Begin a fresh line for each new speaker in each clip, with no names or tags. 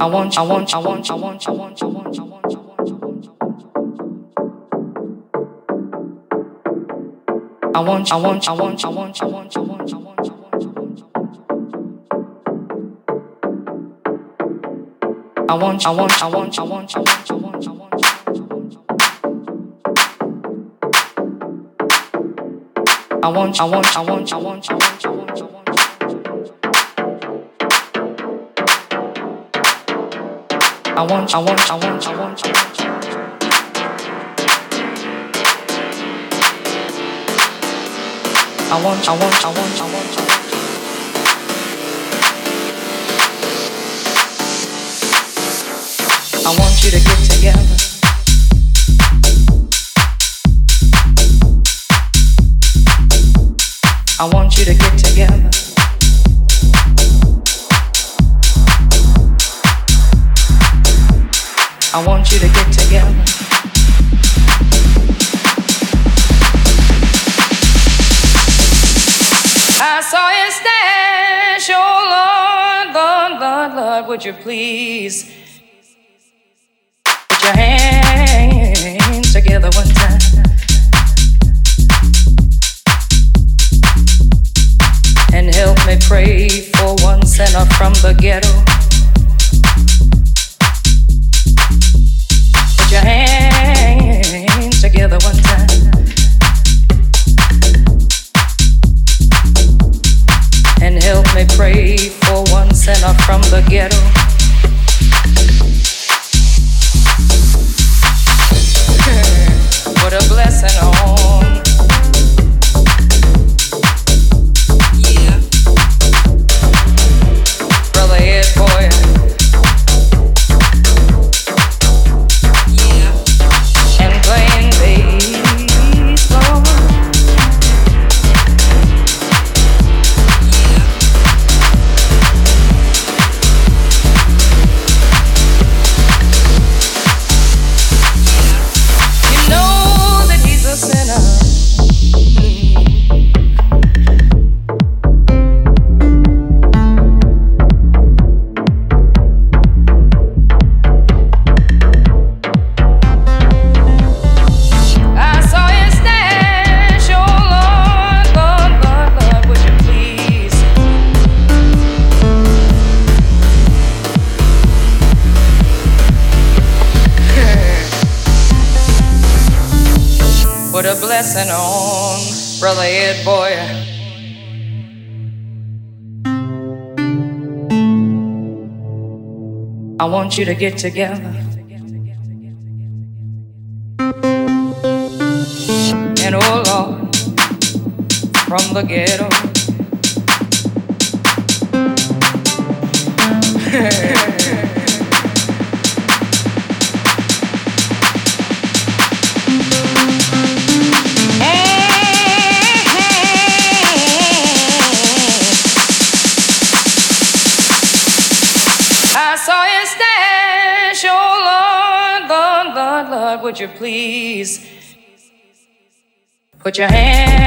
I want, I want, I want, I want, I want, I want, I want, I want. I want, I want, I want, I want, I want, I want, I want, I want, I want, I want, I want, I want, I want, I want, I want, I want. I want, I want, I want, I want, I want, I want, I want. I want, I want, I want, I want, I want. I want, I want, I want, I want, you to get together. I want you to get together. I want you to get together. I saw you oh Lord, Lord, Lord, Lord, would you please want you to get together. Put your hands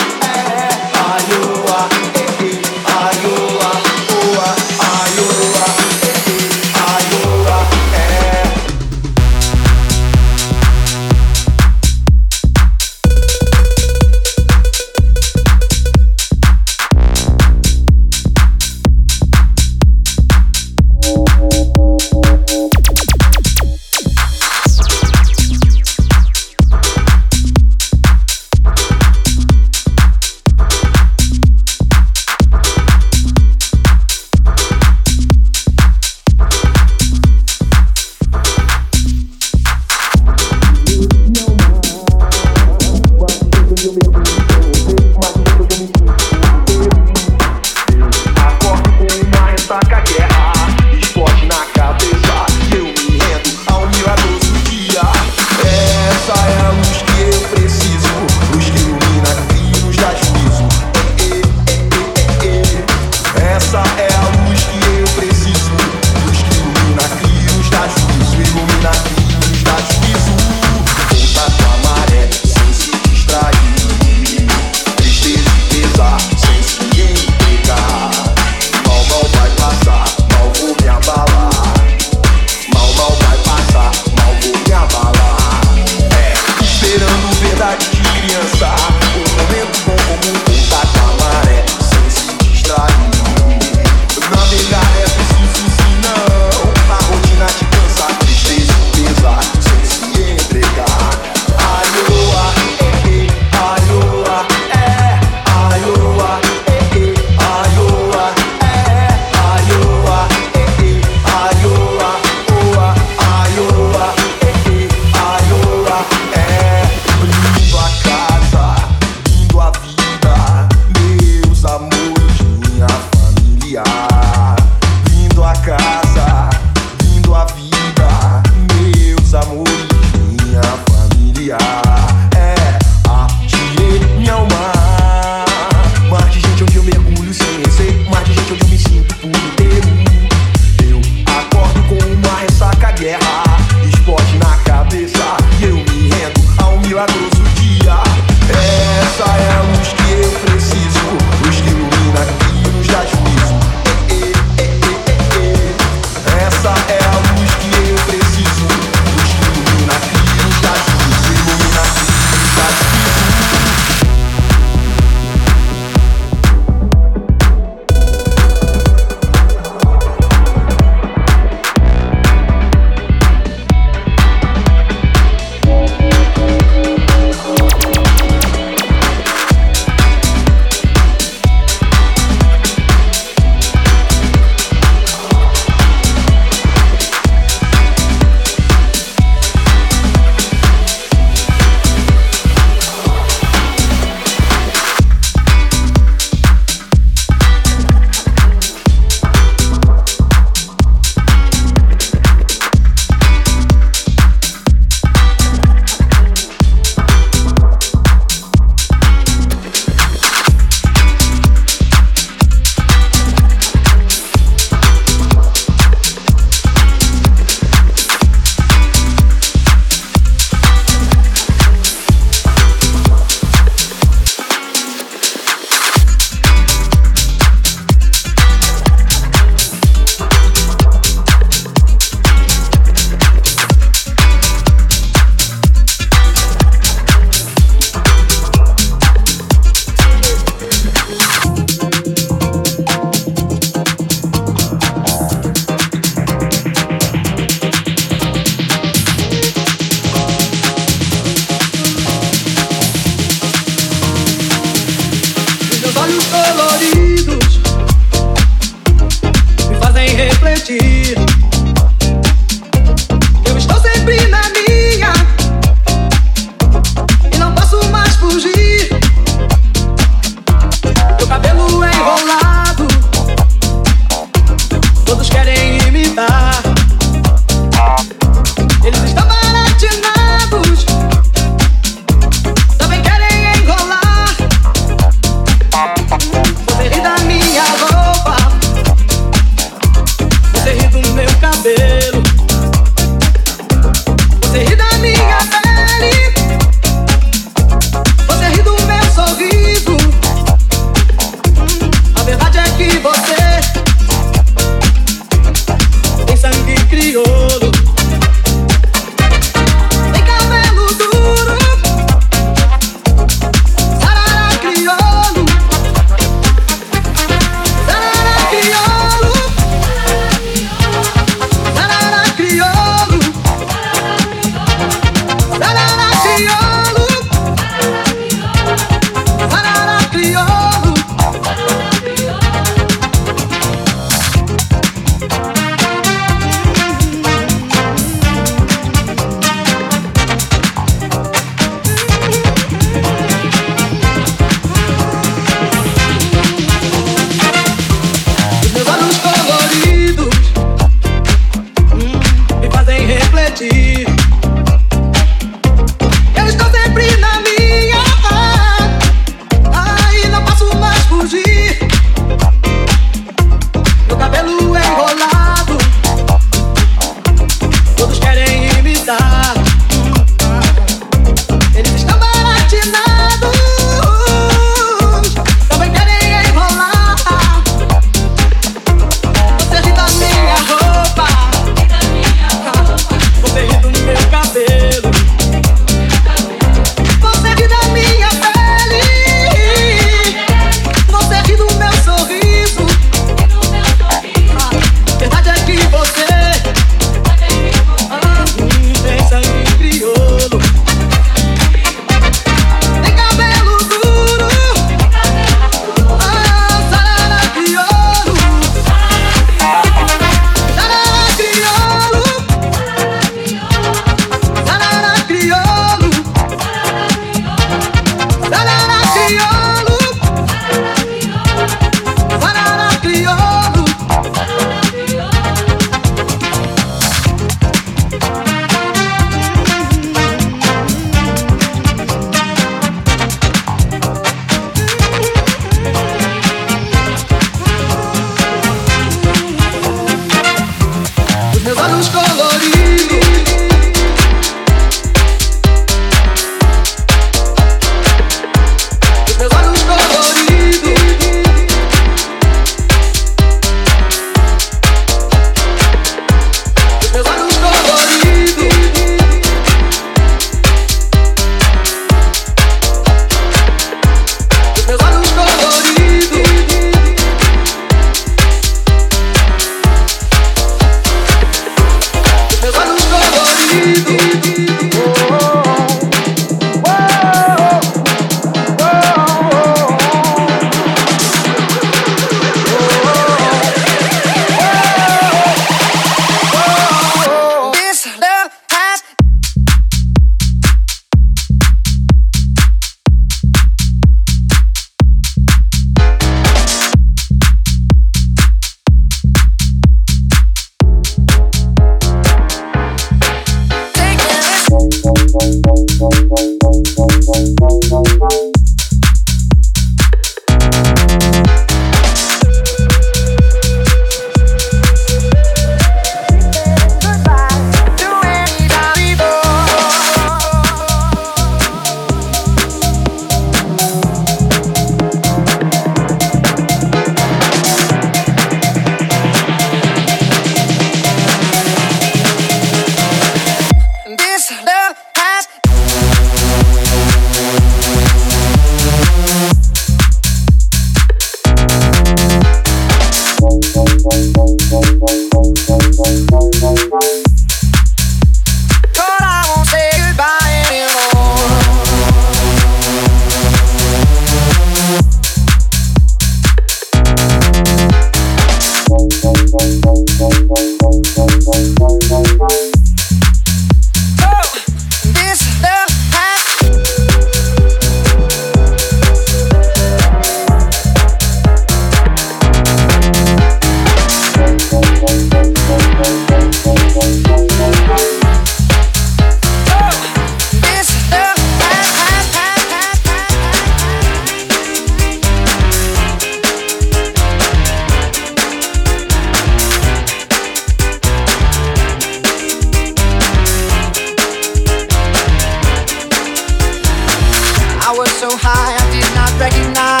Thank you.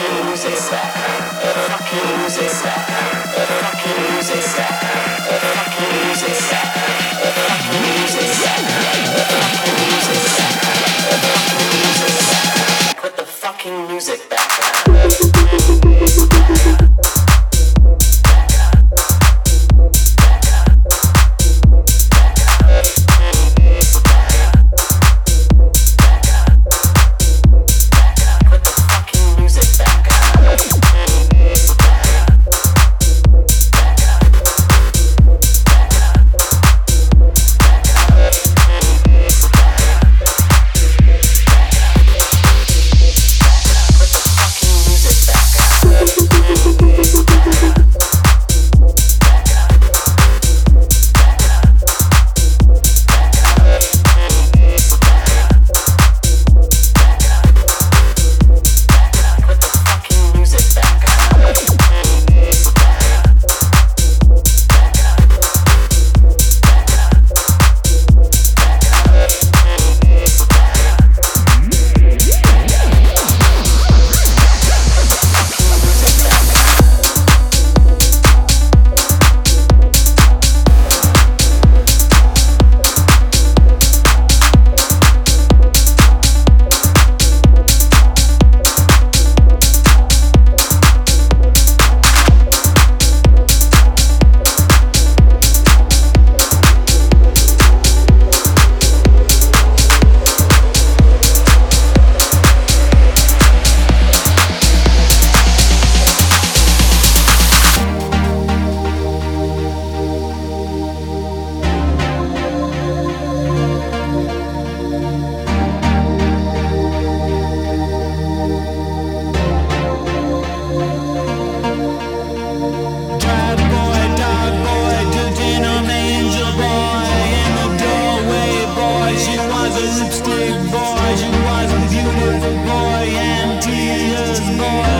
Boy and tears boy and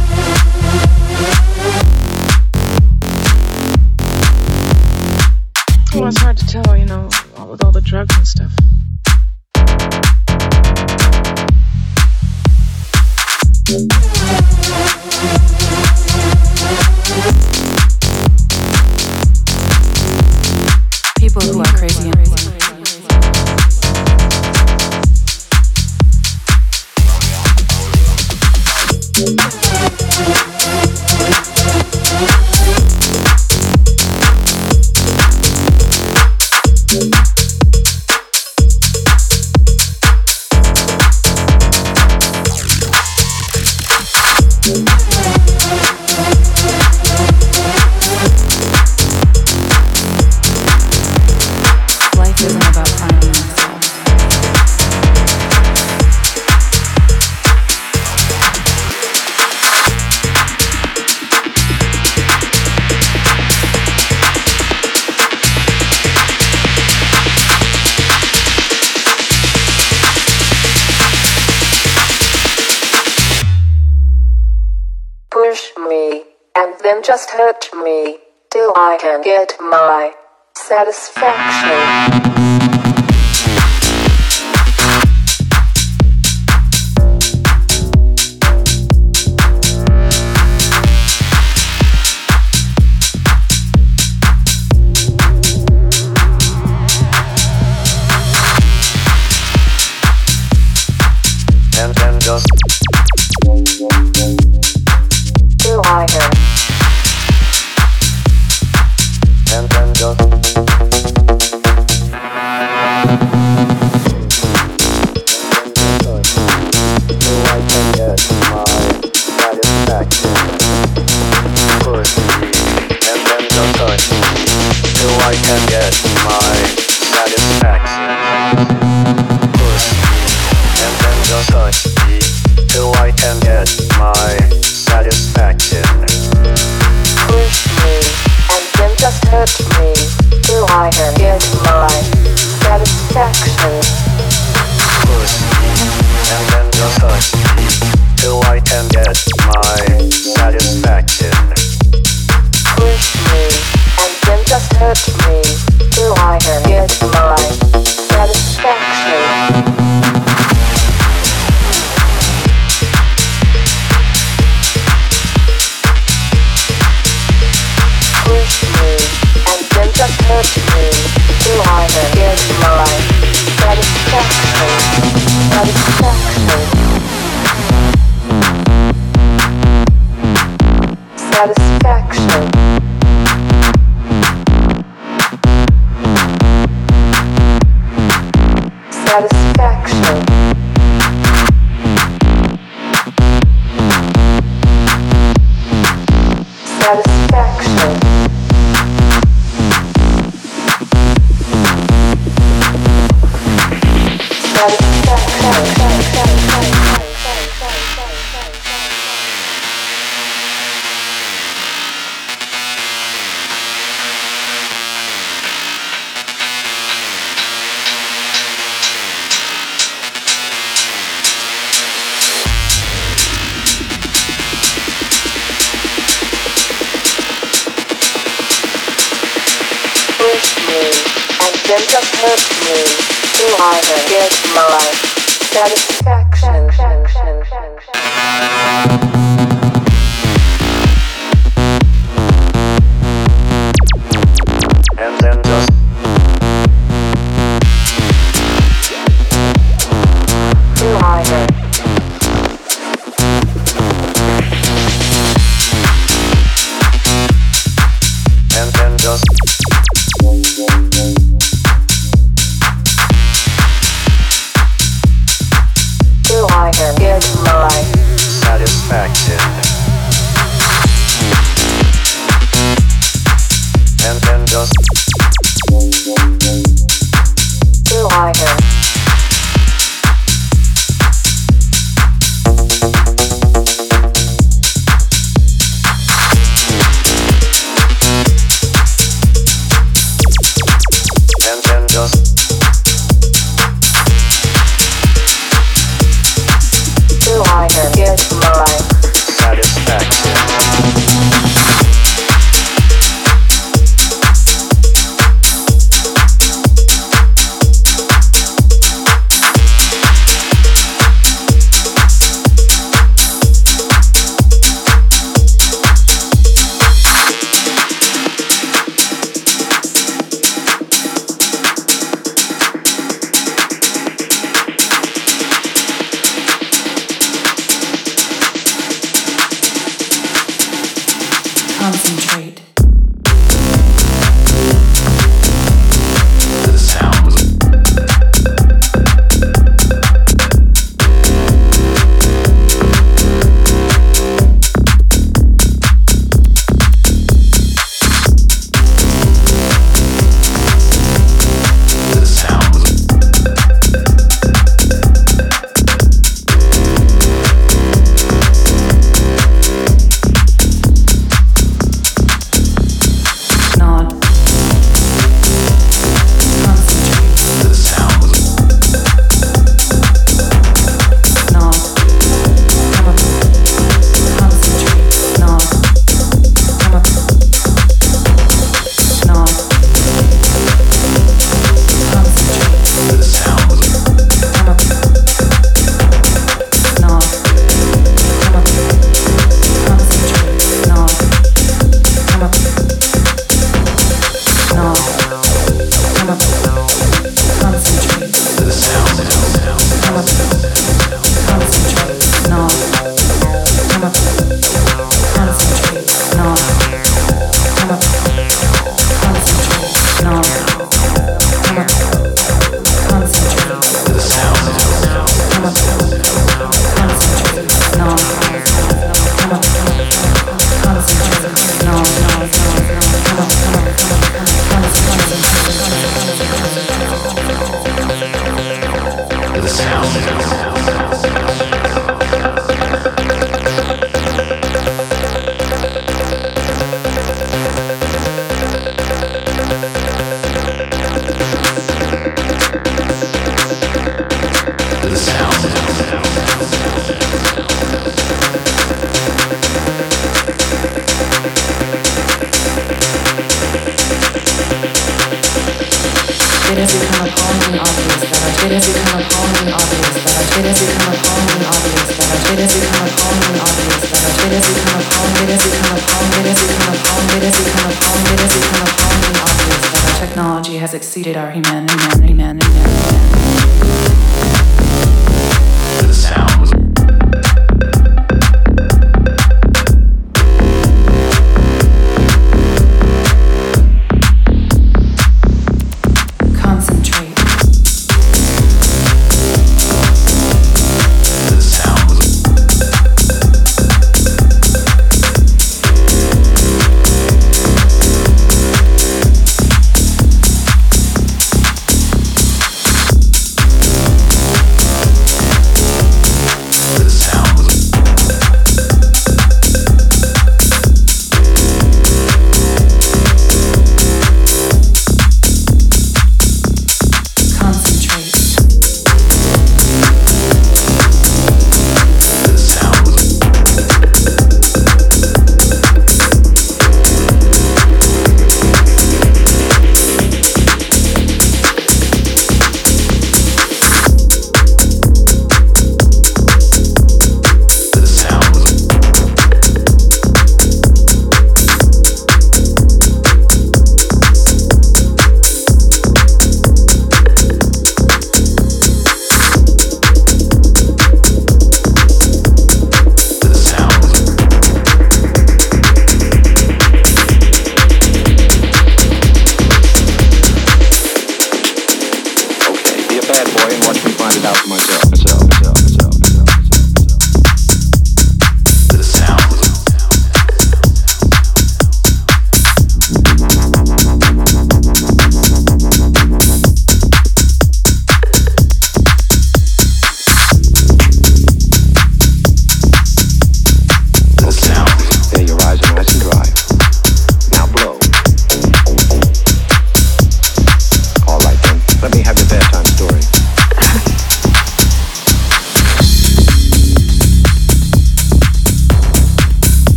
Yeah.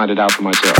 Find it out for myself.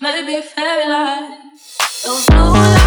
Maybe fairy lights. Those blue lights.